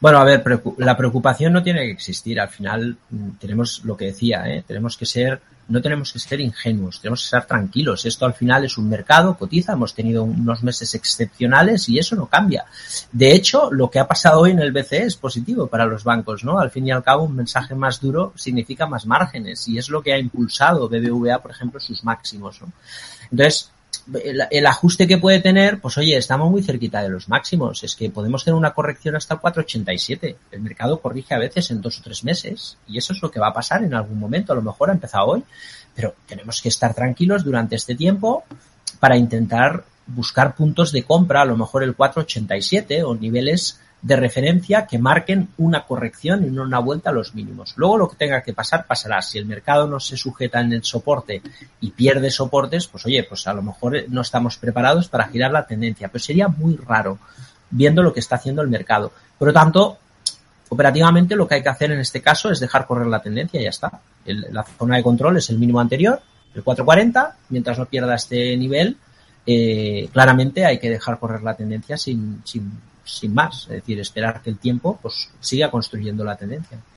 Bueno, a ver, la preocupación no tiene que existir. Al final mm, tenemos lo que decía, ¿eh? tenemos que ser, no tenemos que ser ingenuos, tenemos que estar tranquilos. Esto al final es un mercado, cotiza, hemos tenido unos meses excepcionales y eso no cambia. De hecho, lo que ha pasado hoy en el BCE es positivo para los bancos, ¿no? Al fin y al cabo, un mensaje más duro significa más márgenes y es lo que ha impulsado BBVA, por ejemplo, sus máximos, ¿no? Entonces, el, ajuste que puede tener, pues oye, estamos muy cerquita de los máximos. Es que podemos tener una corrección hasta el 4,87. El mercado corrige a veces en dos o tres meses y eso es lo que va a pasar en algún momento. A lo mejor ha empezado hoy, pero tenemos que estar tranquilos durante este tiempo para intentar buscar puntos de compra, a lo mejor el 4,87 o niveles de referencia que marquen una corrección y no una vuelta a los mínimos. Luego lo que tenga que pasar, pasará. Si el mercado no se sujeta en el soporte y pierde soportes, pues oye, pues a lo mejor no estamos preparados para girar la tendencia. Pero sería muy raro viendo lo que está haciendo el mercado. Por lo tanto, operativamente lo que hay que hacer en este caso es dejar correr la tendencia y ya está. la zona de control es el mínimo anterior, el 440, mientras no pierda este nivel, eh, claramente hay que dejar correr la tendencia sin, sin sin más, es decir, esperar que el tiempo pues siga construyendo la tendencia.